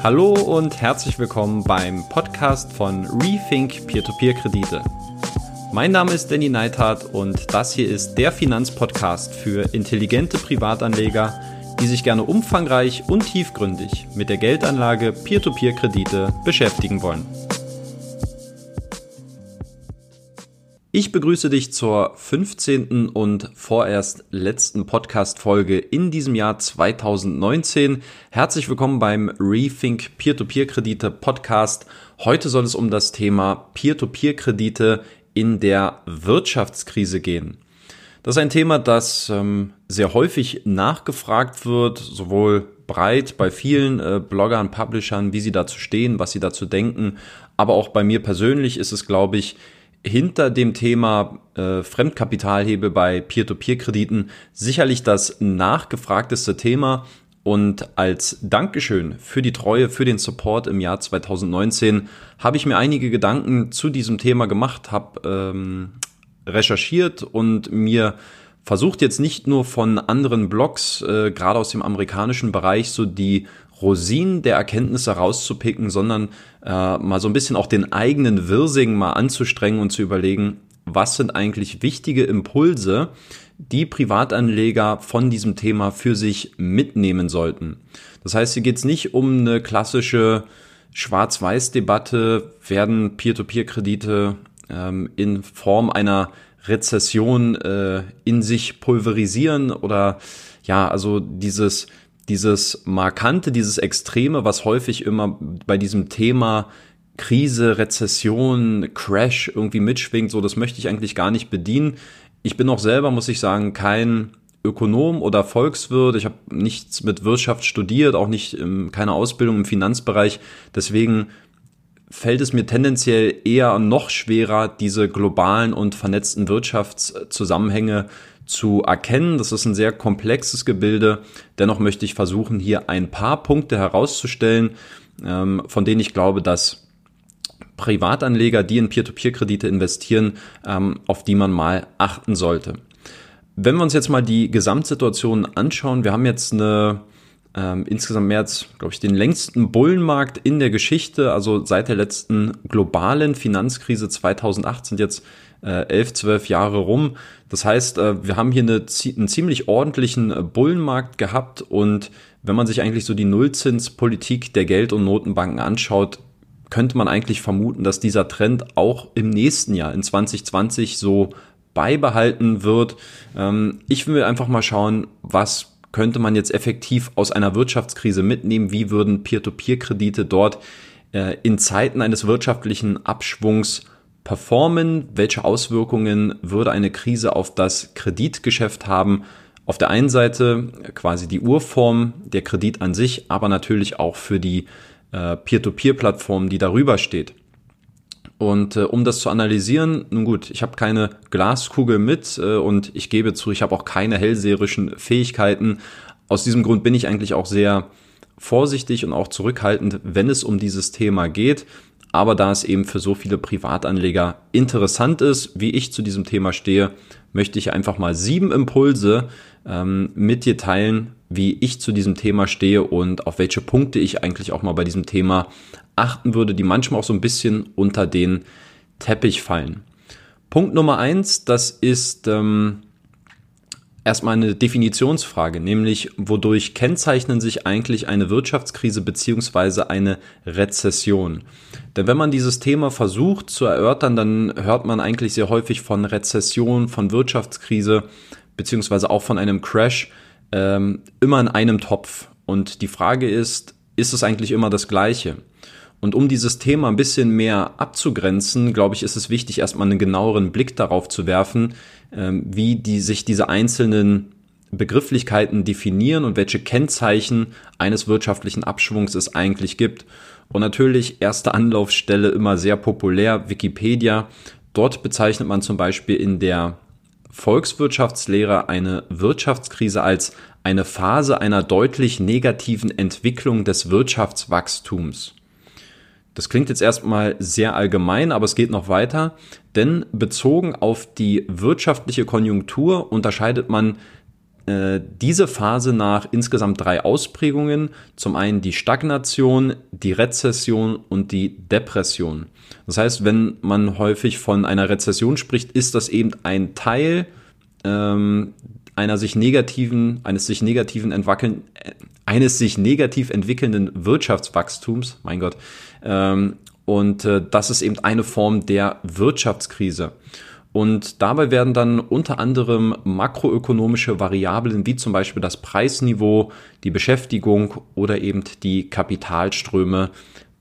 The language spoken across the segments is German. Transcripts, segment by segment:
Hallo und herzlich willkommen beim Podcast von Rethink Peer-to-Peer-Kredite. Mein Name ist Danny Neithardt und das hier ist der Finanzpodcast für intelligente Privatanleger, die sich gerne umfangreich und tiefgründig mit der Geldanlage Peer-to-Peer-Kredite beschäftigen wollen. Ich begrüße dich zur 15. und vorerst letzten Podcast-Folge in diesem Jahr 2019. Herzlich willkommen beim Rethink Peer-to-Peer-Kredite Podcast. Heute soll es um das Thema Peer-to-Peer-Kredite in der Wirtschaftskrise gehen. Das ist ein Thema, das ähm, sehr häufig nachgefragt wird, sowohl breit bei vielen äh, Bloggern, Publishern, wie sie dazu stehen, was sie dazu denken, aber auch bei mir persönlich ist es, glaube ich, hinter dem Thema äh, Fremdkapitalhebel bei Peer-to-Peer-Krediten sicherlich das nachgefragteste Thema. Und als Dankeschön für die Treue, für den Support im Jahr 2019 habe ich mir einige Gedanken zu diesem Thema gemacht, habe ähm, recherchiert und mir versucht jetzt nicht nur von anderen Blogs, äh, gerade aus dem amerikanischen Bereich, so die Rosinen der Erkenntnisse rauszupicken, sondern äh, mal so ein bisschen auch den eigenen Wirsing mal anzustrengen und zu überlegen, was sind eigentlich wichtige Impulse, die Privatanleger von diesem Thema für sich mitnehmen sollten. Das heißt, hier geht es nicht um eine klassische Schwarz-Weiß-Debatte, werden Peer-to-Peer-Kredite ähm, in Form einer Rezession äh, in sich pulverisieren oder ja, also dieses dieses Markante, dieses Extreme, was häufig immer bei diesem Thema Krise, Rezession, Crash irgendwie mitschwingt, so das möchte ich eigentlich gar nicht bedienen. Ich bin auch selber, muss ich sagen, kein Ökonom oder Volkswirt. Ich habe nichts mit Wirtschaft studiert, auch nicht keine Ausbildung im Finanzbereich. Deswegen fällt es mir tendenziell eher noch schwerer, diese globalen und vernetzten Wirtschaftszusammenhänge zu erkennen. Das ist ein sehr komplexes Gebilde. Dennoch möchte ich versuchen, hier ein paar Punkte herauszustellen, ähm, von denen ich glaube, dass Privatanleger, die in Peer-to-Peer-Kredite investieren, ähm, auf die man mal achten sollte. Wenn wir uns jetzt mal die Gesamtsituation anschauen, wir haben jetzt eine ähm, insgesamt mehr als, glaube ich, den längsten Bullenmarkt in der Geschichte. Also seit der letzten globalen Finanzkrise 2008 sind jetzt äh, elf, zwölf Jahre rum. Das heißt, äh, wir haben hier eine, einen ziemlich ordentlichen äh, Bullenmarkt gehabt und wenn man sich eigentlich so die Nullzinspolitik der Geld- und Notenbanken anschaut, könnte man eigentlich vermuten, dass dieser Trend auch im nächsten Jahr, in 2020, so beibehalten wird. Ähm, ich will einfach mal schauen, was könnte man jetzt effektiv aus einer Wirtschaftskrise mitnehmen? Wie würden Peer-to-Peer-Kredite dort in Zeiten eines wirtschaftlichen Abschwungs performen? Welche Auswirkungen würde eine Krise auf das Kreditgeschäft haben? Auf der einen Seite quasi die Urform, der Kredit an sich, aber natürlich auch für die äh, Peer-to-Peer-Plattform, die darüber steht. Und äh, um das zu analysieren, nun gut, ich habe keine Glaskugel mit äh, und ich gebe zu, ich habe auch keine hellseherischen Fähigkeiten. Aus diesem Grund bin ich eigentlich auch sehr vorsichtig und auch zurückhaltend, wenn es um dieses Thema geht. Aber da es eben für so viele Privatanleger interessant ist, wie ich zu diesem Thema stehe, möchte ich einfach mal sieben Impulse ähm, mit dir teilen, wie ich zu diesem Thema stehe und auf welche Punkte ich eigentlich auch mal bei diesem Thema achten würde, die manchmal auch so ein bisschen unter den Teppich fallen. Punkt Nummer eins, das ist ähm, erstmal eine Definitionsfrage, nämlich wodurch kennzeichnen sich eigentlich eine Wirtschaftskrise beziehungsweise eine Rezession? Denn wenn man dieses Thema versucht zu erörtern, dann hört man eigentlich sehr häufig von Rezession, von Wirtschaftskrise beziehungsweise auch von einem Crash ähm, immer in einem Topf. Und die Frage ist, ist es eigentlich immer das Gleiche? Und um dieses Thema ein bisschen mehr abzugrenzen, glaube ich, ist es wichtig, erstmal einen genaueren Blick darauf zu werfen, ähm, wie die, sich diese einzelnen Begrifflichkeiten definieren und welche Kennzeichen eines wirtschaftlichen Abschwungs es eigentlich gibt. Und natürlich erste Anlaufstelle immer sehr populär, Wikipedia. Dort bezeichnet man zum Beispiel in der Volkswirtschaftslehre eine Wirtschaftskrise als eine Phase einer deutlich negativen Entwicklung des Wirtschaftswachstums. Das klingt jetzt erstmal sehr allgemein, aber es geht noch weiter, denn bezogen auf die wirtschaftliche Konjunktur unterscheidet man äh, diese Phase nach insgesamt drei Ausprägungen. Zum einen die Stagnation, die Rezession und die Depression. Das heißt, wenn man häufig von einer Rezession spricht, ist das eben ein Teil ähm, einer sich negativen, eines sich negativen entwickeln, äh, eines sich negativ entwickelnden Wirtschaftswachstums, mein Gott. Ähm, und äh, das ist eben eine Form der Wirtschaftskrise. Und dabei werden dann unter anderem makroökonomische Variablen wie zum Beispiel das Preisniveau, die Beschäftigung oder eben die Kapitalströme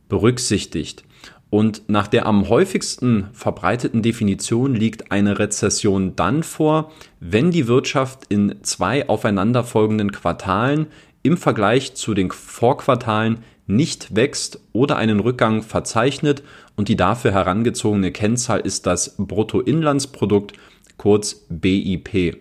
berücksichtigt. Und nach der am häufigsten verbreiteten Definition liegt eine Rezession dann vor, wenn die Wirtschaft in zwei aufeinanderfolgenden Quartalen im Vergleich zu den Vorquartalen nicht wächst oder einen Rückgang verzeichnet und die dafür herangezogene Kennzahl ist das Bruttoinlandsprodukt, kurz BIP.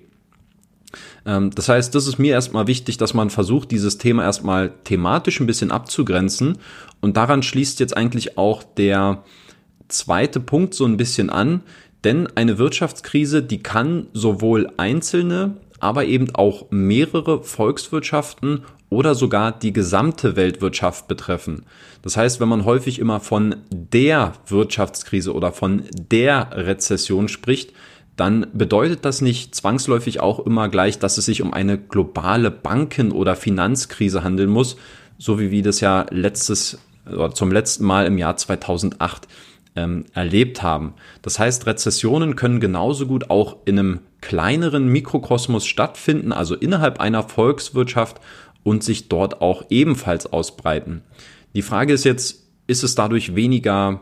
Ähm, das heißt, das ist mir erstmal wichtig, dass man versucht, dieses Thema erstmal thematisch ein bisschen abzugrenzen. Und daran schließt jetzt eigentlich auch der zweite Punkt so ein bisschen an. Denn eine Wirtschaftskrise, die kann sowohl einzelne, aber eben auch mehrere Volkswirtschaften oder sogar die gesamte Weltwirtschaft betreffen. Das heißt, wenn man häufig immer von der Wirtschaftskrise oder von der Rezession spricht, dann bedeutet das nicht zwangsläufig auch immer gleich, dass es sich um eine globale Banken- oder Finanzkrise handeln muss, so wie wir das ja letztes oder zum letzten Mal im Jahr 2008 ähm, erlebt haben. Das heißt, Rezessionen können genauso gut auch in einem kleineren Mikrokosmos stattfinden, also innerhalb einer Volkswirtschaft und sich dort auch ebenfalls ausbreiten. Die Frage ist jetzt, ist es dadurch weniger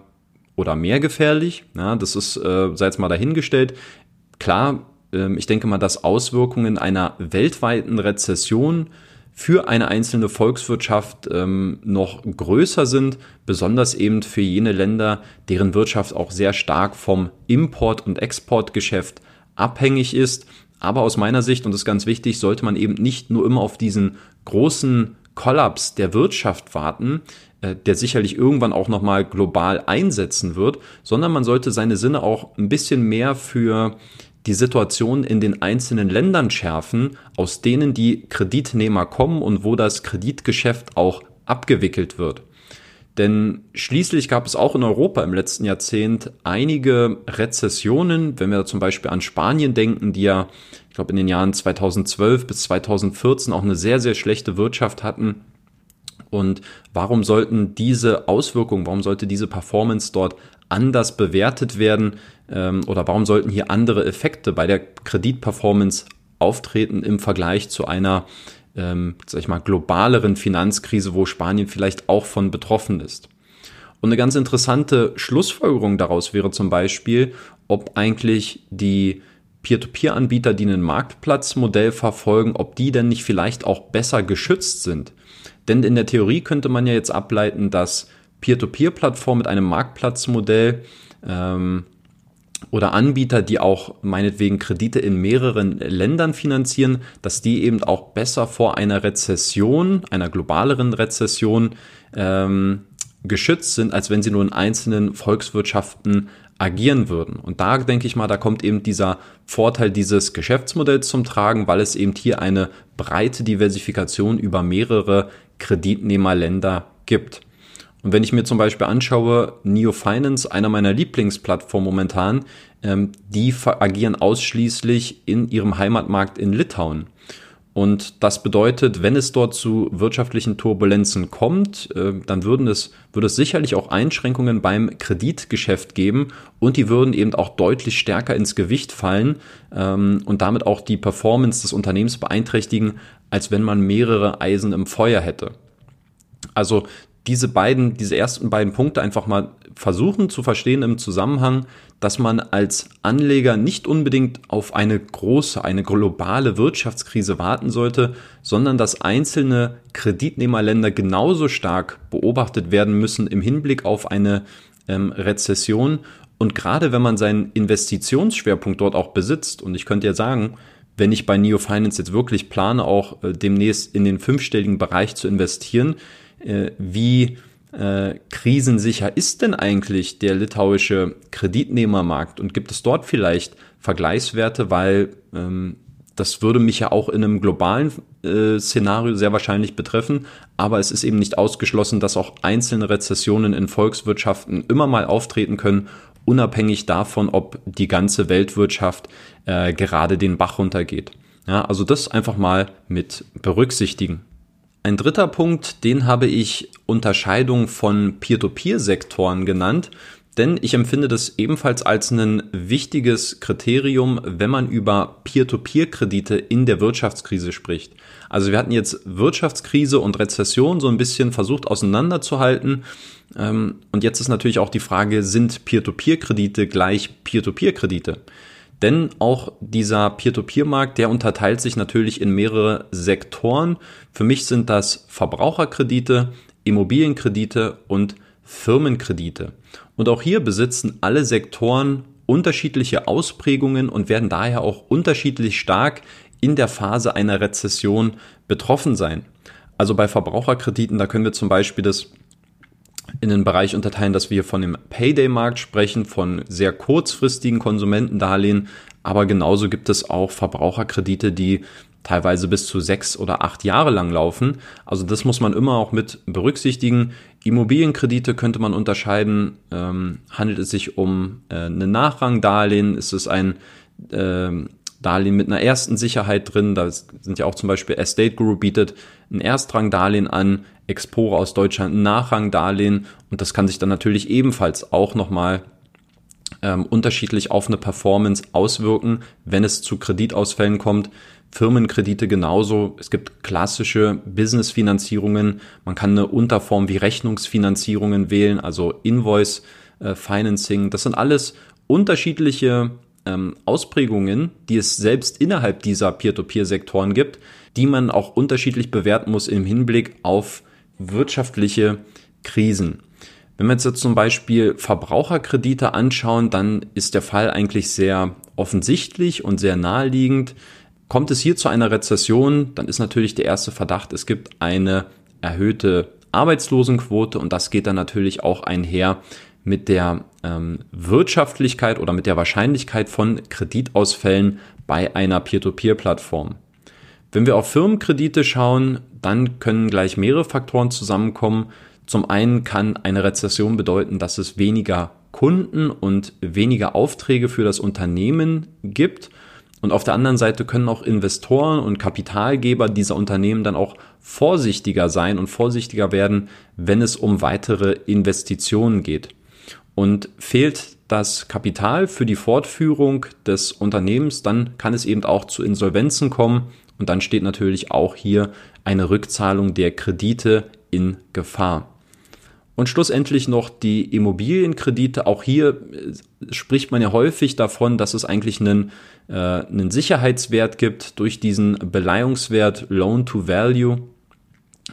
oder mehr gefährlich? Ja, das ist, äh, sei jetzt mal dahingestellt. Klar, äh, ich denke mal, dass Auswirkungen einer weltweiten Rezession für eine einzelne Volkswirtschaft ähm, noch größer sind, besonders eben für jene Länder, deren Wirtschaft auch sehr stark vom Import- und Exportgeschäft abhängig ist. Aber aus meiner Sicht, und das ist ganz wichtig, sollte man eben nicht nur immer auf diesen großen Kollaps der Wirtschaft warten, äh, der sicherlich irgendwann auch nochmal global einsetzen wird, sondern man sollte seine Sinne auch ein bisschen mehr für die Situation in den einzelnen Ländern schärfen, aus denen die Kreditnehmer kommen und wo das Kreditgeschäft auch abgewickelt wird. Denn schließlich gab es auch in Europa im letzten Jahrzehnt einige Rezessionen, wenn wir zum Beispiel an Spanien denken, die ja, ich glaube, in den Jahren 2012 bis 2014 auch eine sehr, sehr schlechte Wirtschaft hatten. Und warum sollten diese Auswirkungen, warum sollte diese Performance dort anders bewertet werden ähm, oder warum sollten hier andere Effekte bei der Kreditperformance auftreten im Vergleich zu einer ähm, sag ich mal, globaleren Finanzkrise, wo Spanien vielleicht auch von betroffen ist. Und eine ganz interessante Schlussfolgerung daraus wäre zum Beispiel, ob eigentlich die Peer-to-Peer-Anbieter, die ein Marktplatzmodell verfolgen, ob die denn nicht vielleicht auch besser geschützt sind. Denn in der Theorie könnte man ja jetzt ableiten, dass Peer-to-Peer-Plattformen mit einem Marktplatzmodell ähm, oder Anbieter, die auch meinetwegen Kredite in mehreren Ländern finanzieren, dass die eben auch besser vor einer Rezession, einer globaleren Rezession ähm, geschützt sind, als wenn sie nur in einzelnen Volkswirtschaften agieren würden. Und da denke ich mal, da kommt eben dieser Vorteil dieses Geschäftsmodells zum Tragen, weil es eben hier eine breite Diversifikation über mehrere Kreditnehmerländer gibt. Und wenn ich mir zum Beispiel anschaue, Neo Finance, einer meiner Lieblingsplattformen momentan, ähm, die agieren ausschließlich in ihrem Heimatmarkt in Litauen. Und das bedeutet, wenn es dort zu wirtschaftlichen Turbulenzen kommt, äh, dann würden es, würde es sicherlich auch Einschränkungen beim Kreditgeschäft geben und die würden eben auch deutlich stärker ins Gewicht fallen ähm, und damit auch die Performance des Unternehmens beeinträchtigen, als wenn man mehrere Eisen im Feuer hätte. Also diese beiden, diese ersten beiden Punkte einfach mal versuchen zu verstehen im Zusammenhang, dass man als Anleger nicht unbedingt auf eine große, eine globale Wirtschaftskrise warten sollte, sondern dass einzelne Kreditnehmerländer genauso stark beobachtet werden müssen im Hinblick auf eine ähm, Rezession. Und gerade wenn man seinen Investitionsschwerpunkt dort auch besitzt, und ich könnte ja sagen, wenn ich bei Neo Finance jetzt wirklich plane, auch äh, demnächst in den fünfstelligen Bereich zu investieren, äh, wie äh, krisensicher ist denn eigentlich der litauische Kreditnehmermarkt und gibt es dort vielleicht Vergleichswerte, weil ähm, das würde mich ja auch in einem globalen äh, Szenario sehr wahrscheinlich betreffen, aber es ist eben nicht ausgeschlossen, dass auch einzelne Rezessionen in Volkswirtschaften immer mal auftreten können, unabhängig davon, ob die ganze Weltwirtschaft äh, gerade den Bach runtergeht. Ja, also das einfach mal mit berücksichtigen. Ein dritter Punkt, den habe ich Unterscheidung von Peer-to-Peer-Sektoren genannt. Denn ich empfinde das ebenfalls als ein wichtiges Kriterium, wenn man über Peer-to-Peer-Kredite in der Wirtschaftskrise spricht. Also wir hatten jetzt Wirtschaftskrise und Rezession so ein bisschen versucht auseinanderzuhalten. Ähm, und jetzt ist natürlich auch die Frage, sind Peer-to-Peer-Kredite gleich Peer-to-Peer-Kredite? Denn auch dieser Peer-to-Peer-Markt, der unterteilt sich natürlich in mehrere Sektoren. Für mich sind das Verbraucherkredite, Immobilienkredite und Firmenkredite. Und auch hier besitzen alle Sektoren unterschiedliche Ausprägungen und werden daher auch unterschiedlich stark in der Phase einer Rezession betroffen sein. Also bei Verbraucherkrediten, da können wir zum Beispiel das in den Bereich unterteilen, dass wir von dem Payday-Markt sprechen, von sehr kurzfristigen Konsumentendarlehen, aber genauso gibt es auch Verbraucherkredite, die teilweise bis zu sechs oder acht Jahre lang laufen. Also das muss man immer auch mit berücksichtigen. Immobilienkredite könnte man unterscheiden. Ähm, handelt es sich um äh, eine Nachrangdarlehen? Ist es ein äh, Darlehen mit einer ersten Sicherheit drin? Da sind ja auch zum Beispiel Estate Group bietet ein Erstrangdarlehen an, Expore aus Deutschland ein Nachrangdarlehen und das kann sich dann natürlich ebenfalls auch nochmal ähm, unterschiedlich auf eine Performance auswirken, wenn es zu Kreditausfällen kommt. Firmenkredite genauso. Es gibt klassische Business-Finanzierungen. Man kann eine Unterform wie Rechnungsfinanzierungen wählen, also Invoice äh, Financing. Das sind alles unterschiedliche ähm, Ausprägungen, die es selbst innerhalb dieser Peer-to-Peer-Sektoren gibt, die man auch unterschiedlich bewerten muss im Hinblick auf wirtschaftliche Krisen. Wenn wir jetzt zum Beispiel Verbraucherkredite anschauen, dann ist der Fall eigentlich sehr offensichtlich und sehr naheliegend. Kommt es hier zu einer Rezession, dann ist natürlich der erste Verdacht, es gibt eine erhöhte Arbeitslosenquote und das geht dann natürlich auch einher mit der ähm, Wirtschaftlichkeit oder mit der Wahrscheinlichkeit von Kreditausfällen bei einer Peer-to-Peer-Plattform. Wenn wir auf Firmenkredite schauen, dann können gleich mehrere Faktoren zusammenkommen. Zum einen kann eine Rezession bedeuten, dass es weniger Kunden und weniger Aufträge für das Unternehmen gibt. Und auf der anderen Seite können auch Investoren und Kapitalgeber dieser Unternehmen dann auch vorsichtiger sein und vorsichtiger werden, wenn es um weitere Investitionen geht. Und fehlt das Kapital für die Fortführung des Unternehmens, dann kann es eben auch zu Insolvenzen kommen und dann steht natürlich auch hier eine Rückzahlung der Kredite in Gefahr. Und schlussendlich noch die Immobilienkredite. Auch hier äh, spricht man ja häufig davon, dass es eigentlich einen, äh, einen Sicherheitswert gibt durch diesen Beleihungswert Loan to Value.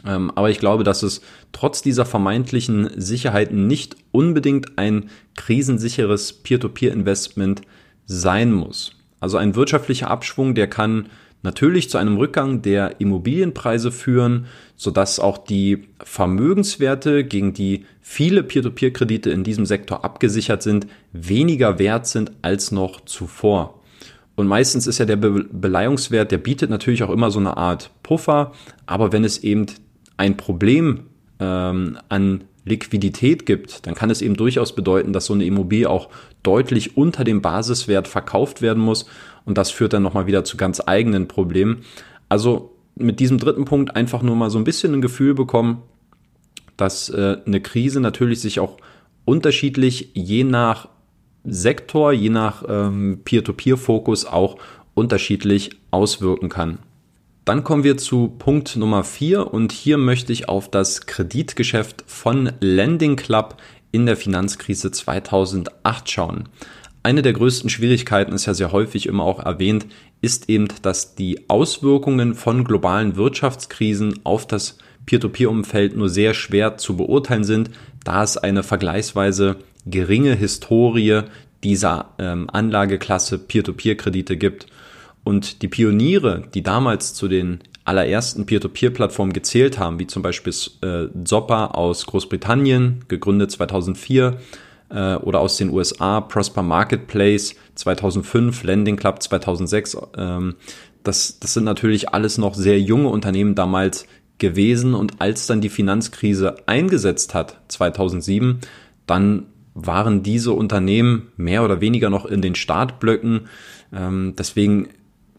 Ähm, aber ich glaube, dass es trotz dieser vermeintlichen Sicherheiten nicht unbedingt ein krisensicheres Peer-to-Peer-Investment sein muss. Also ein wirtschaftlicher Abschwung, der kann natürlich zu einem Rückgang der Immobilienpreise führen, sodass auch die Vermögenswerte, gegen die viele Peer-to-Peer-Kredite in diesem Sektor abgesichert sind, weniger wert sind als noch zuvor. Und meistens ist ja der Be Beleihungswert, der bietet natürlich auch immer so eine Art Puffer, aber wenn es eben ein Problem ähm, an Liquidität gibt, dann kann es eben durchaus bedeuten, dass so eine Immobilie auch deutlich unter dem Basiswert verkauft werden muss und das führt dann nochmal wieder zu ganz eigenen Problemen. Also mit diesem dritten Punkt einfach nur mal so ein bisschen ein Gefühl bekommen, dass äh, eine Krise natürlich sich auch unterschiedlich je nach Sektor, je nach ähm, Peer-to-Peer-Fokus auch unterschiedlich auswirken kann. Dann kommen wir zu Punkt Nummer vier und hier möchte ich auf das Kreditgeschäft von Lending Club in der Finanzkrise 2008 schauen. Eine der größten Schwierigkeiten ist ja sehr häufig immer auch erwähnt, ist eben, dass die Auswirkungen von globalen Wirtschaftskrisen auf das Peer-to-Peer-Umfeld nur sehr schwer zu beurteilen sind, da es eine vergleichsweise geringe Historie dieser ähm, Anlageklasse Peer-to-Peer-Kredite gibt. Und die Pioniere, die damals zu den allerersten Peer-to-Peer-Plattformen gezählt haben, wie zum Beispiel äh, Zoppa aus Großbritannien, gegründet 2004, äh, oder aus den USA, Prosper Marketplace 2005, Lending Club 2006, ähm, das, das sind natürlich alles noch sehr junge Unternehmen damals gewesen und als dann die Finanzkrise eingesetzt hat, 2007, dann waren diese Unternehmen mehr oder weniger noch in den Startblöcken. Ähm, deswegen,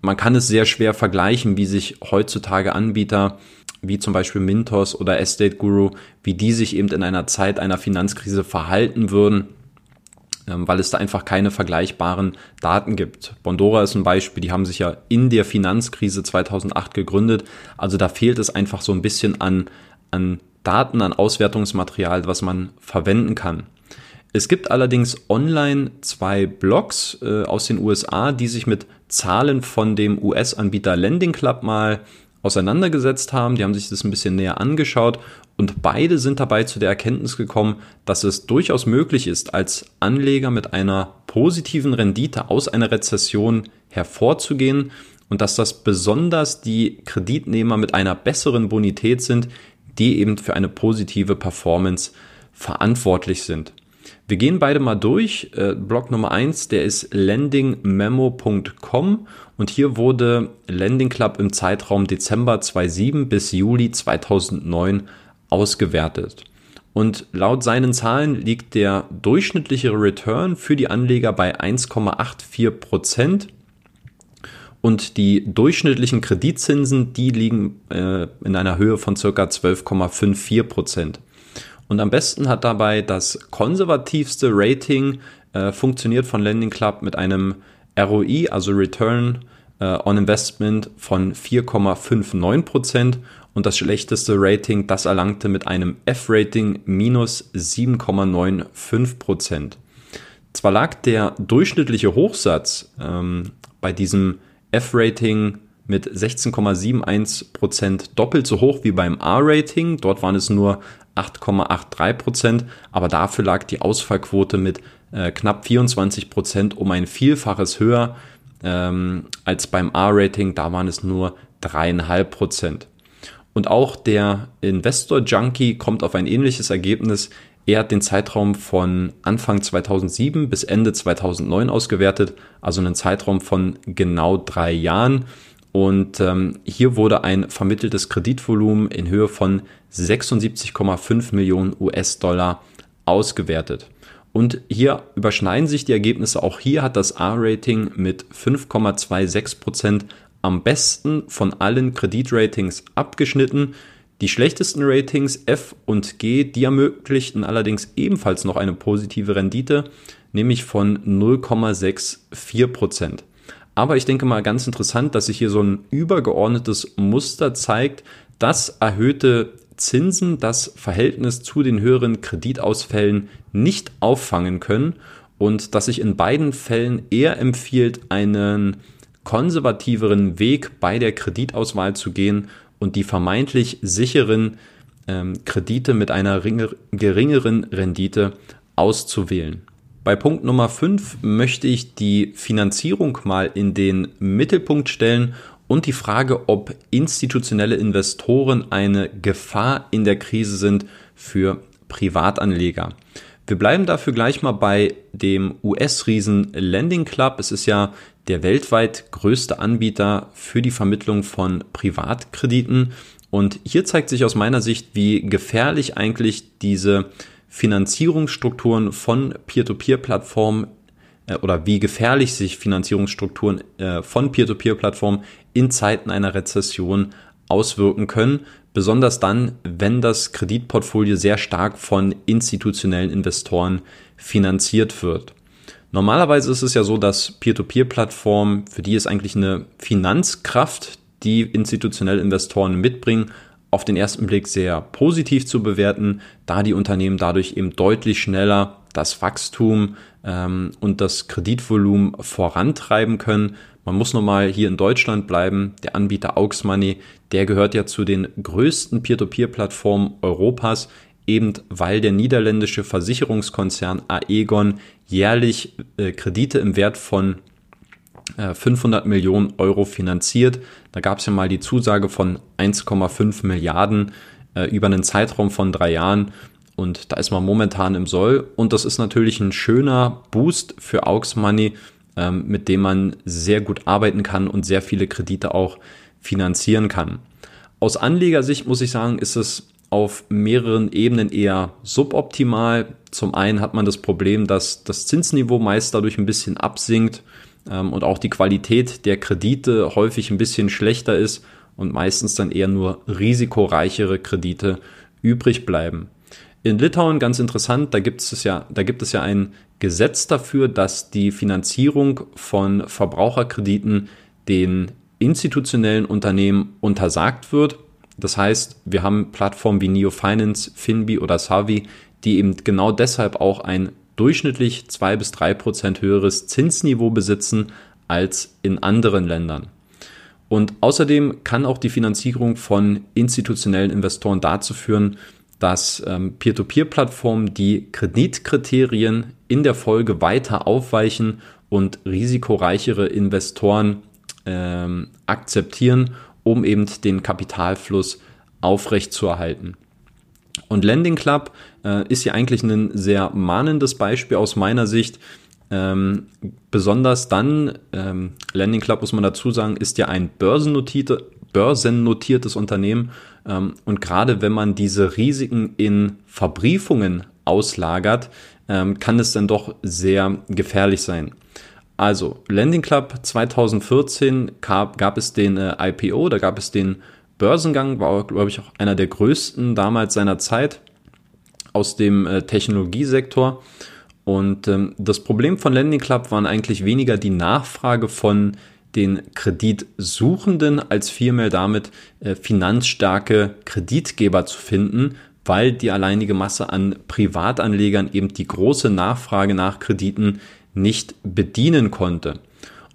man kann es sehr schwer vergleichen, wie sich heutzutage Anbieter wie zum Beispiel Mintos oder Estate Guru, wie die sich eben in einer Zeit einer Finanzkrise verhalten würden, ähm, weil es da einfach keine vergleichbaren Daten gibt. Bondora ist ein Beispiel, die haben sich ja in der Finanzkrise 2008 gegründet, also da fehlt es einfach so ein bisschen an, an Daten, an Auswertungsmaterial, was man verwenden kann. Es gibt allerdings online zwei Blogs äh, aus den USA, die sich mit Zahlen von dem US-Anbieter Lending Club mal auseinandergesetzt haben. Die haben sich das ein bisschen näher angeschaut und beide sind dabei zu der Erkenntnis gekommen, dass es durchaus möglich ist, als Anleger mit einer positiven Rendite aus einer Rezession hervorzugehen und dass das besonders die Kreditnehmer mit einer besseren Bonität sind, die eben für eine positive Performance verantwortlich sind. Wir gehen beide mal durch. Äh, Block Nummer eins, der ist lendingmemo.com und hier wurde Lending Club im Zeitraum Dezember 2007 bis Juli 2009 ausgewertet. Und laut seinen Zahlen liegt der durchschnittliche Return für die Anleger bei 1,84 Prozent. Und die durchschnittlichen Kreditzinsen, die liegen äh, in einer Höhe von circa 12,54 Prozent. Und am besten hat dabei das konservativste Rating äh, funktioniert von Lending Club mit einem ROI, also Return äh, on Investment von 4,59% und das schlechteste Rating, das erlangte mit einem F-Rating minus 7,95%. Zwar lag der durchschnittliche Hochsatz ähm, bei diesem F-Rating mit 16,71% doppelt so hoch wie beim A-Rating. Dort waren es nur 8,83 Prozent, aber dafür lag die Ausfallquote mit äh, knapp 24 Prozent um ein Vielfaches höher ähm, als beim A-Rating, da waren es nur dreieinhalb Prozent. Und auch der Investor Junkie kommt auf ein ähnliches Ergebnis. Er hat den Zeitraum von Anfang 2007 bis Ende 2009 ausgewertet, also einen Zeitraum von genau drei Jahren. Und ähm, hier wurde ein vermitteltes Kreditvolumen in Höhe von 76,5 Millionen US-Dollar ausgewertet. Und hier überschneiden sich die Ergebnisse. Auch hier hat das A-Rating mit 5,26 Prozent am besten von allen Kreditratings abgeschnitten. Die schlechtesten Ratings F und G, die ermöglichten allerdings ebenfalls noch eine positive Rendite, nämlich von 0,64 Prozent. Aber ich denke mal ganz interessant, dass sich hier so ein übergeordnetes Muster zeigt, dass erhöhte Zinsen das Verhältnis zu den höheren Kreditausfällen nicht auffangen können und dass sich in beiden Fällen eher empfiehlt, einen konservativeren Weg bei der Kreditauswahl zu gehen und die vermeintlich sicheren ähm, Kredite mit einer geringeren Rendite auszuwählen. Bei Punkt Nummer 5 möchte ich die Finanzierung mal in den Mittelpunkt stellen und die Frage, ob institutionelle Investoren eine Gefahr in der Krise sind für Privatanleger. Wir bleiben dafür gleich mal bei dem US-Riesen Lending Club. Es ist ja der weltweit größte Anbieter für die Vermittlung von Privatkrediten. Und hier zeigt sich aus meiner Sicht, wie gefährlich eigentlich diese Finanzierungsstrukturen von Peer-to-Peer-Plattformen äh, oder wie gefährlich sich Finanzierungsstrukturen äh, von Peer-to-Peer-Plattformen in Zeiten einer Rezession auswirken können, besonders dann, wenn das Kreditportfolio sehr stark von institutionellen Investoren finanziert wird. Normalerweise ist es ja so, dass Peer-to-Peer-Plattformen, für die ist eigentlich eine Finanzkraft, die institutionelle Investoren mitbringen, auf den ersten Blick sehr positiv zu bewerten, da die Unternehmen dadurch eben deutlich schneller das Wachstum ähm, und das Kreditvolumen vorantreiben können. Man muss nochmal hier in Deutschland bleiben. Der Anbieter Aux Money, der gehört ja zu den größten Peer-to-Peer-Plattformen Europas, eben weil der niederländische Versicherungskonzern Aegon jährlich äh, Kredite im Wert von 500 äh, Millionen Euro finanziert. Da gab es ja mal die Zusage von 1,5 Milliarden äh, über einen Zeitraum von drei Jahren. Und da ist man momentan im Soll. Und das ist natürlich ein schöner Boost für Aux Money, ähm, mit dem man sehr gut arbeiten kann und sehr viele Kredite auch finanzieren kann. Aus Anlegersicht muss ich sagen, ist es auf mehreren Ebenen eher suboptimal. Zum einen hat man das Problem, dass das Zinsniveau meist dadurch ein bisschen absinkt ähm, und auch die Qualität der Kredite häufig ein bisschen schlechter ist und meistens dann eher nur risikoreichere Kredite übrig bleiben. In Litauen ganz interessant, da gibt es ja, da gibt es ja ein Gesetz dafür, dass die Finanzierung von Verbraucherkrediten den institutionellen Unternehmen untersagt wird. Das heißt, wir haben Plattformen wie Neo Finance, Finbi oder Savi, die eben genau deshalb auch ein durchschnittlich zwei bis drei Prozent höheres Zinsniveau besitzen als in anderen Ländern. Und außerdem kann auch die Finanzierung von institutionellen Investoren dazu führen, dass ähm, Peer-to-Peer-Plattformen die Kreditkriterien in der Folge weiter aufweichen und risikoreichere Investoren ähm, akzeptieren, um eben den Kapitalfluss aufrechtzuerhalten. Und Lending Club äh, ist hier eigentlich ein sehr mahnendes Beispiel aus meiner Sicht. Ähm, besonders dann, ähm, Lending Club muss man dazu sagen, ist ja ein börsennotierte, börsennotiertes Unternehmen. Ähm, und gerade wenn man diese Risiken in Verbriefungen auslagert, ähm, kann es dann doch sehr gefährlich sein. Also, Lending Club 2014 gab, gab es den äh, IPO, da gab es den Börsengang, war, glaube ich, auch einer der größten damals seiner Zeit aus dem äh, Technologiesektor. Und ähm, das Problem von Lending Club waren eigentlich weniger die Nachfrage von den Kreditsuchenden, als vielmehr damit äh, finanzstarke Kreditgeber zu finden, weil die alleinige Masse an Privatanlegern eben die große Nachfrage nach Krediten nicht bedienen konnte.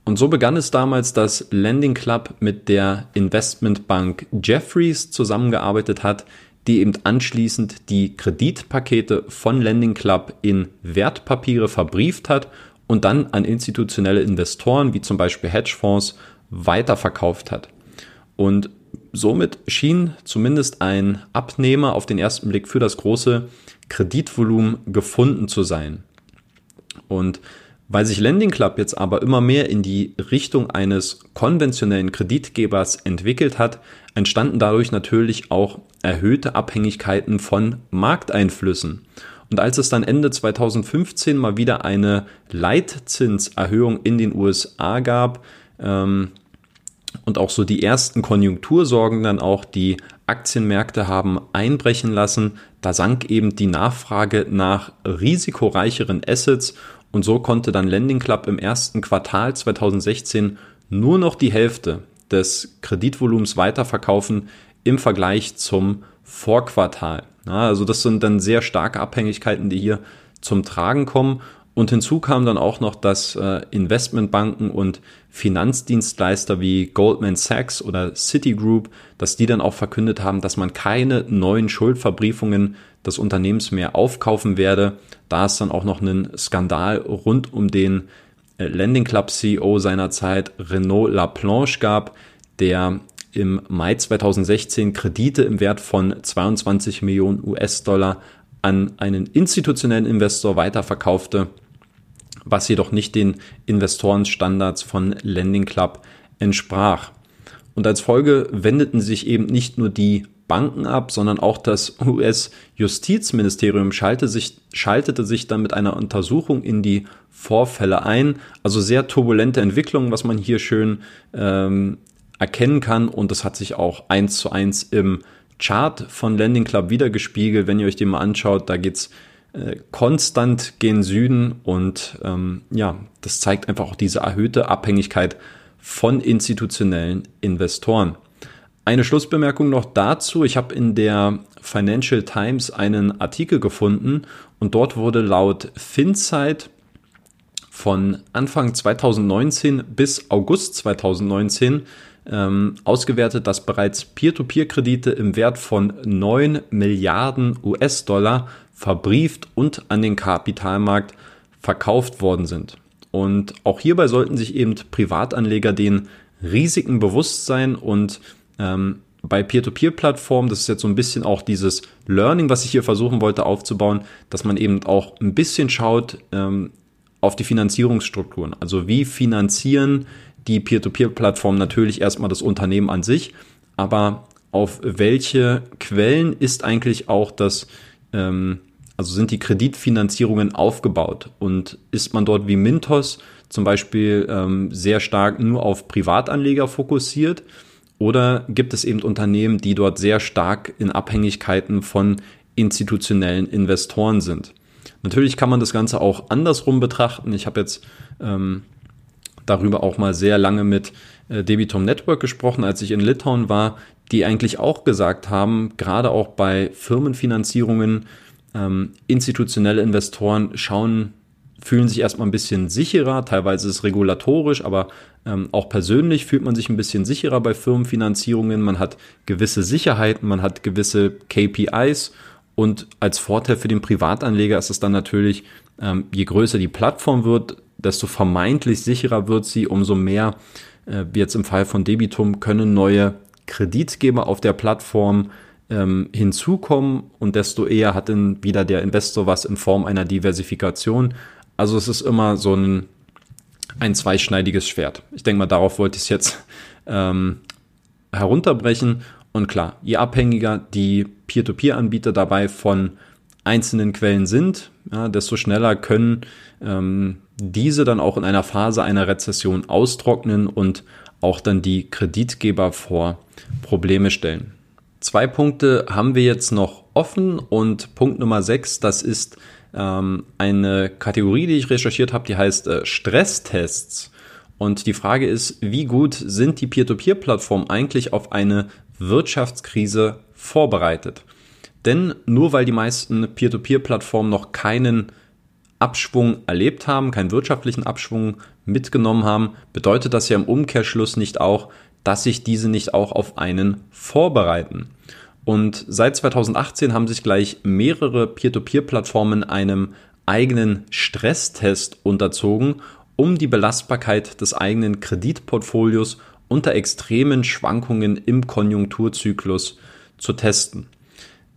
Und so begann es damals, dass Lending Club mit der Investmentbank Jeffries zusammengearbeitet hat, die eben anschließend die Kreditpakete von Lending Club in Wertpapiere verbrieft hat und dann an institutionelle Investoren wie zum Beispiel Hedgefonds weiterverkauft hat. Und somit schien zumindest ein Abnehmer auf den ersten Blick für das große Kreditvolumen gefunden zu sein. Und weil sich Lending Club jetzt aber immer mehr in die Richtung eines konventionellen Kreditgebers entwickelt hat, entstanden dadurch natürlich auch erhöhte Abhängigkeiten von Markteinflüssen. Und als es dann Ende 2015 mal wieder eine Leitzinserhöhung in den USA gab ähm, und auch so die ersten Konjunktursorgen dann auch die Aktienmärkte haben einbrechen lassen, da sank eben die Nachfrage nach risikoreicheren Assets und so konnte dann Lending Club im ersten Quartal 2016 nur noch die Hälfte des Kreditvolumens weiterverkaufen im Vergleich zum Vorquartal. Ja, also das sind dann sehr starke Abhängigkeiten, die hier zum Tragen kommen. Und hinzu kam dann auch noch, dass äh, Investmentbanken und Finanzdienstleister wie Goldman Sachs oder Citigroup, dass die dann auch verkündet haben, dass man keine neuen Schuldverbriefungen des Unternehmens mehr aufkaufen werde. Da es dann auch noch einen Skandal rund um den äh, Lending Club CEO seiner Zeit, Renaud Laplanche, gab, der im Mai 2016 Kredite im Wert von 22 Millionen US-Dollar an einen institutionellen Investor weiterverkaufte was jedoch nicht den Investorenstandards von Lending Club entsprach. Und als Folge wendeten sich eben nicht nur die Banken ab, sondern auch das US-Justizministerium schaltete sich, schaltete sich dann mit einer Untersuchung in die Vorfälle ein. Also sehr turbulente Entwicklungen, was man hier schön ähm, erkennen kann. Und das hat sich auch eins zu eins im Chart von Lending Club wiedergespiegelt. Wenn ihr euch den mal anschaut, da geht's konstant gen Süden und ähm, ja, das zeigt einfach auch diese erhöhte Abhängigkeit von institutionellen Investoren. Eine Schlussbemerkung noch dazu. Ich habe in der Financial Times einen Artikel gefunden und dort wurde laut FinSight von Anfang 2019 bis August 2019 ähm, ausgewertet, dass bereits Peer-to-Peer-Kredite im Wert von 9 Milliarden US-Dollar verbrieft und an den Kapitalmarkt verkauft worden sind. Und auch hierbei sollten sich eben Privatanleger den Risiken bewusst sein und ähm, bei Peer-to-Peer-Plattformen, das ist jetzt so ein bisschen auch dieses Learning, was ich hier versuchen wollte aufzubauen, dass man eben auch ein bisschen schaut, ähm, auf die Finanzierungsstrukturen. Also wie finanzieren die Peer-to-Peer-Plattformen natürlich erstmal das Unternehmen an sich, aber auf welche Quellen ist eigentlich auch das, ähm, also sind die Kreditfinanzierungen aufgebaut und ist man dort wie Mintos zum Beispiel ähm, sehr stark nur auf Privatanleger fokussiert oder gibt es eben Unternehmen, die dort sehr stark in Abhängigkeiten von institutionellen Investoren sind? Natürlich kann man das Ganze auch andersrum betrachten. Ich habe jetzt ähm, darüber auch mal sehr lange mit äh, Debitum Network gesprochen, als ich in Litauen war, die eigentlich auch gesagt haben, gerade auch bei Firmenfinanzierungen, ähm, institutionelle Investoren schauen, fühlen sich erstmal ein bisschen sicherer, teilweise ist es regulatorisch, aber ähm, auch persönlich fühlt man sich ein bisschen sicherer bei Firmenfinanzierungen. Man hat gewisse Sicherheiten, man hat gewisse KPIs und als Vorteil für den Privatanleger ist es dann natürlich, ähm, je größer die Plattform wird, desto vermeintlich sicherer wird sie, umso mehr, äh, wie jetzt im Fall von Debitum, können neue Kreditgeber auf der Plattform ähm, hinzukommen und desto eher hat dann wieder der Investor was in Form einer Diversifikation. Also es ist immer so ein, ein zweischneidiges Schwert. Ich denke mal, darauf wollte ich es jetzt ähm, herunterbrechen. Und klar, je abhängiger die Peer-to-Peer-Anbieter dabei von einzelnen Quellen sind, ja, desto schneller können ähm, diese dann auch in einer Phase einer Rezession austrocknen und auch dann die Kreditgeber vor Probleme stellen. Zwei Punkte haben wir jetzt noch offen und Punkt Nummer sechs, das ist ähm, eine Kategorie, die ich recherchiert habe, die heißt äh, Stresstests. Und die Frage ist, wie gut sind die Peer-to-Peer-Plattformen eigentlich auf eine Wirtschaftskrise vorbereitet? Denn nur weil die meisten Peer-to-Peer-Plattformen noch keinen Abschwung erlebt haben, keinen wirtschaftlichen Abschwung mitgenommen haben, bedeutet das ja im Umkehrschluss nicht auch, dass sich diese nicht auch auf einen vorbereiten. Und seit 2018 haben sich gleich mehrere Peer-to-Peer-Plattformen einem eigenen Stresstest unterzogen, um die Belastbarkeit des eigenen Kreditportfolios unter extremen Schwankungen im Konjunkturzyklus zu testen.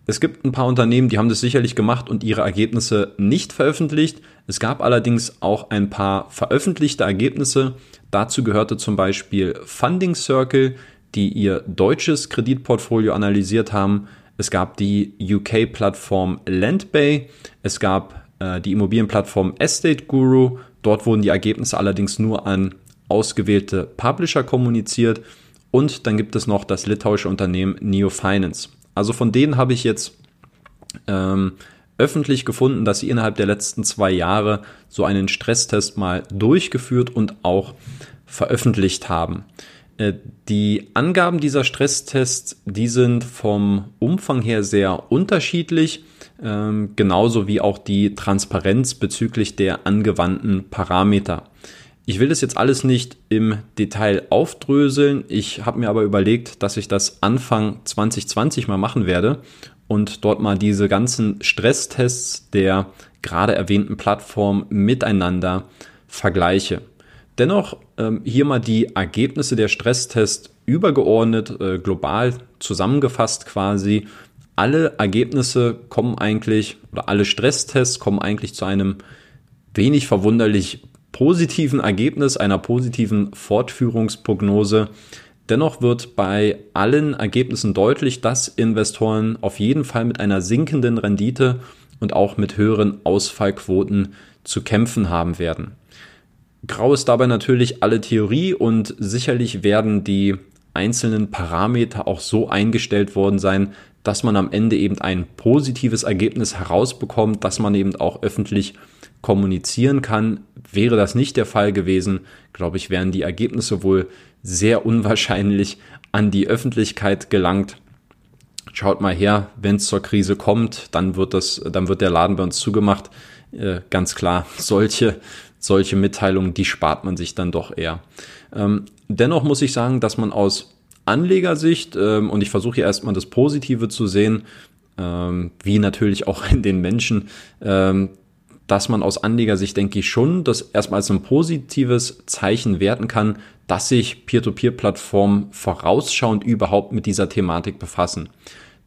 Es gibt ein paar Unternehmen, die haben das sicherlich gemacht und ihre Ergebnisse nicht veröffentlicht. Es gab allerdings auch ein paar veröffentlichte Ergebnisse. Dazu gehörte zum Beispiel Funding Circle, die ihr deutsches Kreditportfolio analysiert haben. Es gab die UK-Plattform Landbay. Es gab äh, die Immobilienplattform Estate Guru. Dort wurden die Ergebnisse allerdings nur an ausgewählte Publisher kommuniziert. Und dann gibt es noch das litauische Unternehmen Neo Finance. Also von denen habe ich jetzt ähm, öffentlich gefunden, dass sie innerhalb der letzten zwei Jahre so einen Stresstest mal durchgeführt und auch veröffentlicht haben. Äh, die Angaben dieser Stresstests, die sind vom Umfang her sehr unterschiedlich, ähm, genauso wie auch die Transparenz bezüglich der angewandten Parameter. Ich will das jetzt alles nicht im Detail aufdröseln. Ich habe mir aber überlegt, dass ich das Anfang 2020 mal machen werde und dort mal diese ganzen Stresstests der gerade erwähnten Plattform miteinander vergleiche. Dennoch ähm, hier mal die Ergebnisse der Stresstests übergeordnet, äh, global zusammengefasst quasi. Alle Ergebnisse kommen eigentlich oder alle Stresstests kommen eigentlich zu einem wenig verwunderlich positiven Ergebnis, einer positiven Fortführungsprognose. Dennoch wird bei allen Ergebnissen deutlich, dass Investoren auf jeden Fall mit einer sinkenden Rendite und auch mit höheren Ausfallquoten zu kämpfen haben werden. Grau ist dabei natürlich alle Theorie und sicherlich werden die einzelnen Parameter auch so eingestellt worden sein, dass man am Ende eben ein positives Ergebnis herausbekommt, dass man eben auch öffentlich kommunizieren kann. Wäre das nicht der Fall gewesen, glaube ich, wären die Ergebnisse wohl sehr unwahrscheinlich an die Öffentlichkeit gelangt. Schaut mal her, wenn es zur Krise kommt, dann wird das, dann wird der Laden bei uns zugemacht. Äh, ganz klar, solche, solche Mitteilungen, die spart man sich dann doch eher. Ähm, dennoch muss ich sagen, dass man aus Anlegersicht, ähm, und ich versuche hier erstmal das Positive zu sehen, ähm, wie natürlich auch in den Menschen, ähm, dass man aus Anlegersicht, denke ich, schon das erstmal als ein positives Zeichen werten kann, dass sich Peer-to-Peer-Plattformen vorausschauend überhaupt mit dieser Thematik befassen.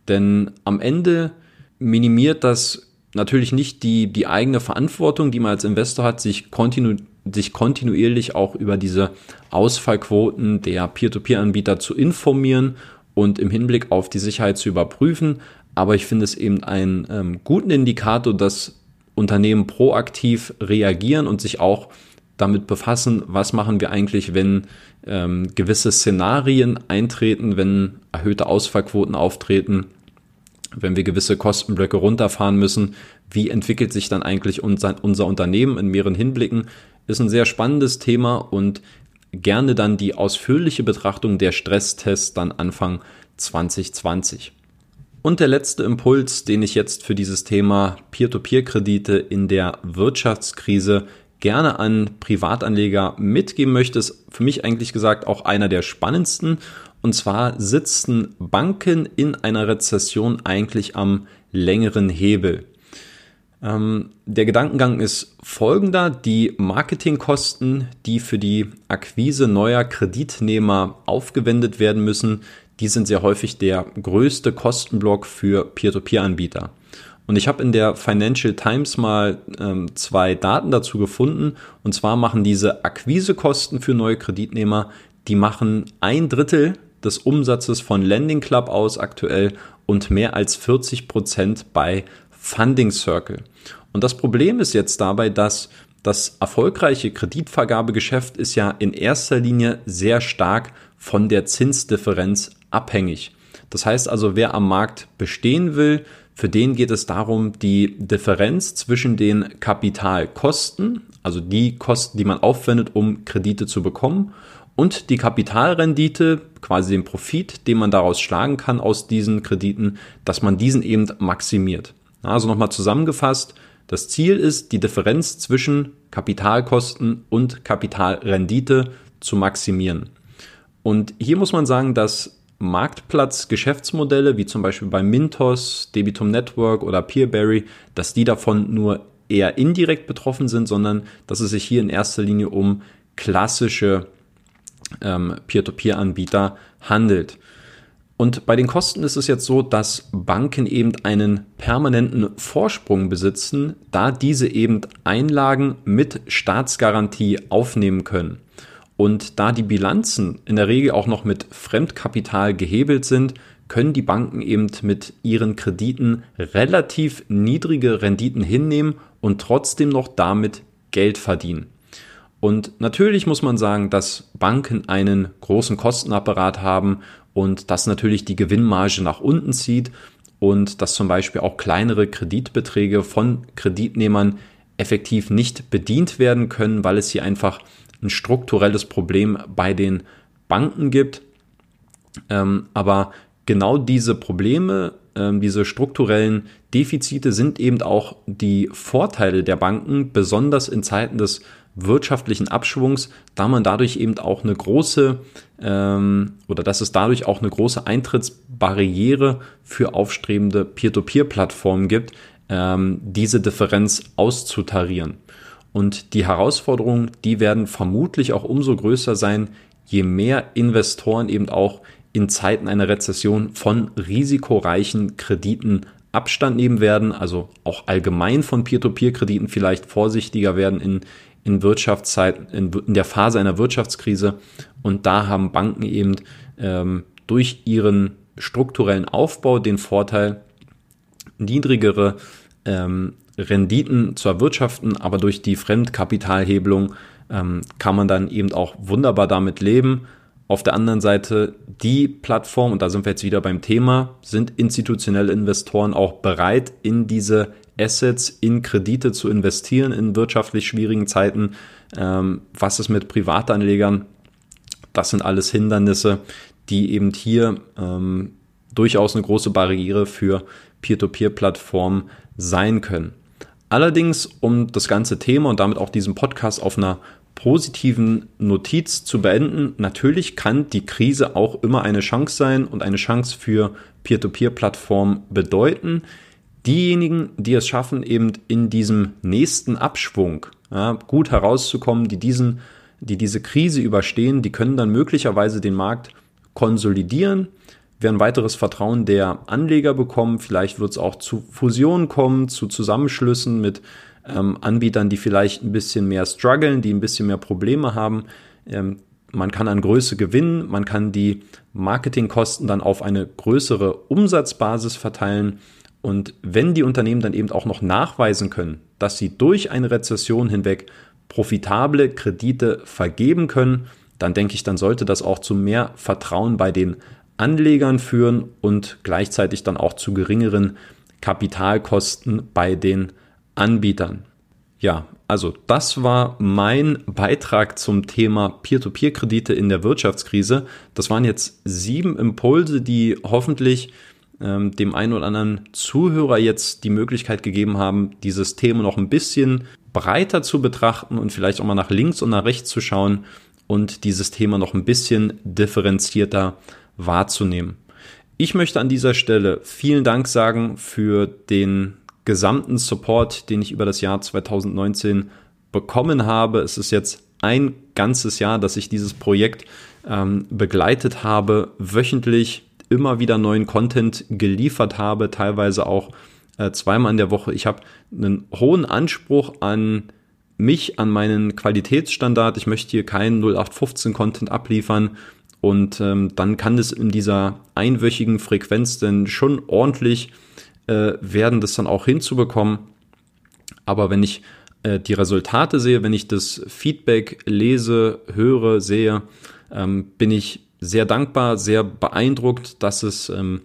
Denn am Ende minimiert das natürlich nicht die, die eigene Verantwortung, die man als Investor hat, sich, kontinu sich kontinuierlich auch über diese Ausfallquoten der Peer-to-Peer-Anbieter zu informieren und im Hinblick auf die Sicherheit zu überprüfen. Aber ich finde es eben einen ähm, guten Indikator, dass Unternehmen proaktiv reagieren und sich auch damit befassen, was machen wir eigentlich, wenn ähm, gewisse Szenarien eintreten, wenn erhöhte Ausfallquoten auftreten, wenn wir gewisse Kostenblöcke runterfahren müssen. Wie entwickelt sich dann eigentlich unser, unser Unternehmen in mehreren Hinblicken? Ist ein sehr spannendes Thema und gerne dann die ausführliche Betrachtung der Stresstests dann Anfang 2020. Und der letzte Impuls, den ich jetzt für dieses Thema Peer-to-Peer-Kredite in der Wirtschaftskrise gerne an Privatanleger mitgeben möchte, ist für mich eigentlich gesagt auch einer der spannendsten. Und zwar sitzen Banken in einer Rezession eigentlich am längeren Hebel. Ähm, der Gedankengang ist folgender. Die Marketingkosten, die für die Akquise neuer Kreditnehmer aufgewendet werden müssen, die sind sehr häufig der größte Kostenblock für Peer-to-Peer-Anbieter. Und ich habe in der Financial Times mal ähm, zwei Daten dazu gefunden. Und zwar machen diese Akquisekosten für neue Kreditnehmer, die machen ein Drittel des Umsatzes von Lending Club aus aktuell und mehr als 40 Prozent bei Funding Circle. Und das Problem ist jetzt dabei, dass das erfolgreiche Kreditvergabegeschäft ist ja in erster Linie sehr stark von der Zinsdifferenz abhängig. Das heißt also, wer am Markt bestehen will, für den geht es darum, die Differenz zwischen den Kapitalkosten, also die Kosten, die man aufwendet, um Kredite zu bekommen, und die Kapitalrendite, quasi den Profit, den man daraus schlagen kann aus diesen Krediten, dass man diesen eben maximiert. Also nochmal zusammengefasst, das Ziel ist, die Differenz zwischen Kapitalkosten und Kapitalrendite zu maximieren. Und hier muss man sagen, dass Marktplatz-Geschäftsmodelle, wie zum Beispiel bei Mintos, Debitum Network oder Peerberry, dass die davon nur eher indirekt betroffen sind, sondern dass es sich hier in erster Linie um klassische ähm, Peer-to-Peer-Anbieter handelt. Und bei den Kosten ist es jetzt so, dass Banken eben einen permanenten Vorsprung besitzen, da diese eben Einlagen mit Staatsgarantie aufnehmen können. Und da die Bilanzen in der Regel auch noch mit Fremdkapital gehebelt sind, können die Banken eben mit ihren Krediten relativ niedrige Renditen hinnehmen und trotzdem noch damit Geld verdienen. Und natürlich muss man sagen, dass Banken einen großen Kostenapparat haben und das natürlich die Gewinnmarge nach unten zieht und dass zum Beispiel auch kleinere Kreditbeträge von Kreditnehmern effektiv nicht bedient werden können, weil es hier einfach ein strukturelles Problem bei den Banken gibt. Ähm, aber genau diese Probleme, ähm, diese strukturellen Defizite sind eben auch die Vorteile der Banken, besonders in Zeiten des wirtschaftlichen Abschwungs, da man dadurch eben auch eine große ähm, oder dass es dadurch auch eine große Eintrittsbarriere für aufstrebende Peer-to-Peer-Plattformen gibt, ähm, diese Differenz auszutarieren. Und die Herausforderungen, die werden vermutlich auch umso größer sein, je mehr Investoren eben auch in Zeiten einer Rezession von risikoreichen Krediten Abstand nehmen werden, also auch allgemein von Peer-to-Peer-Krediten vielleicht vorsichtiger werden in, in Wirtschaftszeiten, in, in, der Phase einer Wirtschaftskrise. Und da haben Banken eben ähm, durch ihren strukturellen Aufbau den Vorteil, niedrigere ähm, Renditen zu erwirtschaften, aber durch die Fremdkapitalhebelung ähm, kann man dann eben auch wunderbar damit leben. Auf der anderen Seite die Plattform, und da sind wir jetzt wieder beim Thema, sind institutionelle Investoren auch bereit, in diese Assets, in Kredite zu investieren in wirtschaftlich schwierigen Zeiten. Ähm, was ist mit Privatanlegern? Das sind alles Hindernisse, die eben hier ähm, durchaus eine große Barriere für Peer-to-Peer-Plattformen sein können. Allerdings, um das ganze Thema und damit auch diesen Podcast auf einer positiven Notiz zu beenden, natürlich kann die Krise auch immer eine Chance sein und eine Chance für Peer-to-Peer-Plattformen bedeuten. Diejenigen, die es schaffen, eben in diesem nächsten Abschwung ja, gut herauszukommen, die diesen, die diese Krise überstehen, die können dann möglicherweise den Markt konsolidieren, werden weiteres Vertrauen der Anleger bekommen. Vielleicht wird es auch zu Fusionen kommen, zu Zusammenschlüssen mit ähm, Anbietern, die vielleicht ein bisschen mehr strugglen, die ein bisschen mehr Probleme haben. Ähm, man kann an Größe gewinnen, man kann die Marketingkosten dann auf eine größere Umsatzbasis verteilen. Und wenn die Unternehmen dann eben auch noch nachweisen können, dass sie durch eine Rezession hinweg profitable Kredite vergeben können, dann denke ich, dann sollte das auch zu mehr Vertrauen bei den Anlegern führen und gleichzeitig dann auch zu geringeren Kapitalkosten bei den Anbietern. Ja, also das war mein Beitrag zum Thema Peer-to-Peer-Kredite in der Wirtschaftskrise. Das waren jetzt sieben Impulse, die hoffentlich ähm, dem einen oder anderen Zuhörer jetzt die Möglichkeit gegeben haben, dieses Thema noch ein bisschen breiter zu betrachten und vielleicht auch mal nach links und nach rechts zu schauen und dieses Thema noch ein bisschen differenzierter wahrzunehmen. Ich möchte an dieser Stelle vielen Dank sagen für den gesamten Support, den ich über das Jahr 2019 bekommen habe. Es ist jetzt ein ganzes Jahr, dass ich dieses Projekt ähm, begleitet habe, wöchentlich immer wieder neuen Content geliefert habe, teilweise auch äh, zweimal in der Woche. Ich habe einen hohen Anspruch an mich, an meinen Qualitätsstandard. Ich möchte hier keinen 0815-Content abliefern. Und ähm, dann kann es in dieser einwöchigen Frequenz denn schon ordentlich äh, werden, das dann auch hinzubekommen. Aber wenn ich äh, die Resultate sehe, wenn ich das Feedback lese, höre, sehe, ähm, bin ich sehr dankbar, sehr beeindruckt, dass es ähm,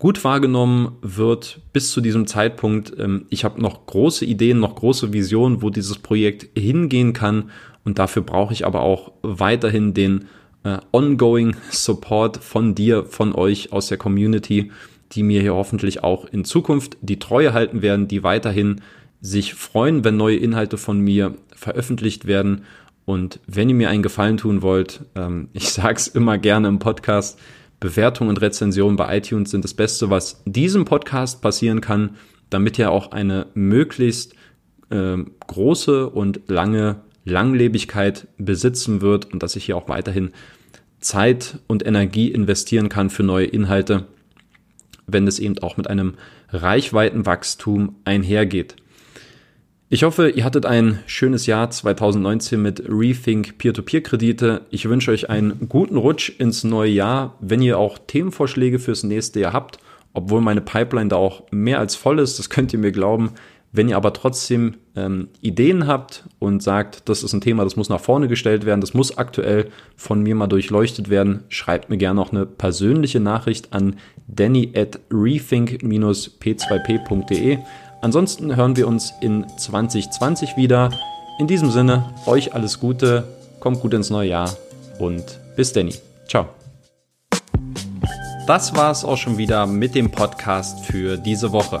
gut wahrgenommen wird bis zu diesem Zeitpunkt. Ähm, ich habe noch große Ideen, noch große Visionen, wo dieses Projekt hingehen kann. Und dafür brauche ich aber auch weiterhin den äh, ongoing Support von dir, von euch aus der Community, die mir hier hoffentlich auch in Zukunft die Treue halten werden, die weiterhin sich freuen, wenn neue Inhalte von mir veröffentlicht werden. Und wenn ihr mir einen Gefallen tun wollt, ähm, ich sage es immer gerne im Podcast, Bewertungen und Rezensionen bei iTunes sind das Beste, was diesem Podcast passieren kann, damit er auch eine möglichst äh, große und lange Langlebigkeit besitzen wird und dass ich hier auch weiterhin Zeit und Energie investieren kann für neue Inhalte wenn es eben auch mit einem Reichweitenwachstum einhergeht. Ich hoffe, ihr hattet ein schönes Jahr 2019 mit Rethink Peer-to-Peer-Kredite. Ich wünsche euch einen guten Rutsch ins neue Jahr. Wenn ihr auch Themenvorschläge fürs nächste Jahr habt, obwohl meine Pipeline da auch mehr als voll ist, das könnt ihr mir glauben, wenn ihr aber trotzdem ähm, Ideen habt und sagt, das ist ein Thema, das muss nach vorne gestellt werden, das muss aktuell von mir mal durchleuchtet werden, schreibt mir gerne noch eine persönliche Nachricht an danny at rethink-p2p.de. Ansonsten hören wir uns in 2020 wieder. In diesem Sinne, euch alles Gute, kommt gut ins neue Jahr und bis Danny. Ciao. Das war es auch schon wieder mit dem Podcast für diese Woche.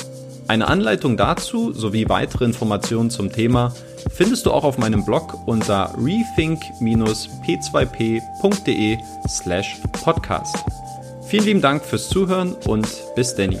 Eine Anleitung dazu sowie weitere Informationen zum Thema findest du auch auf meinem Blog unter rethink-p2p.de slash podcast. Vielen lieben Dank fürs Zuhören und bis Danny.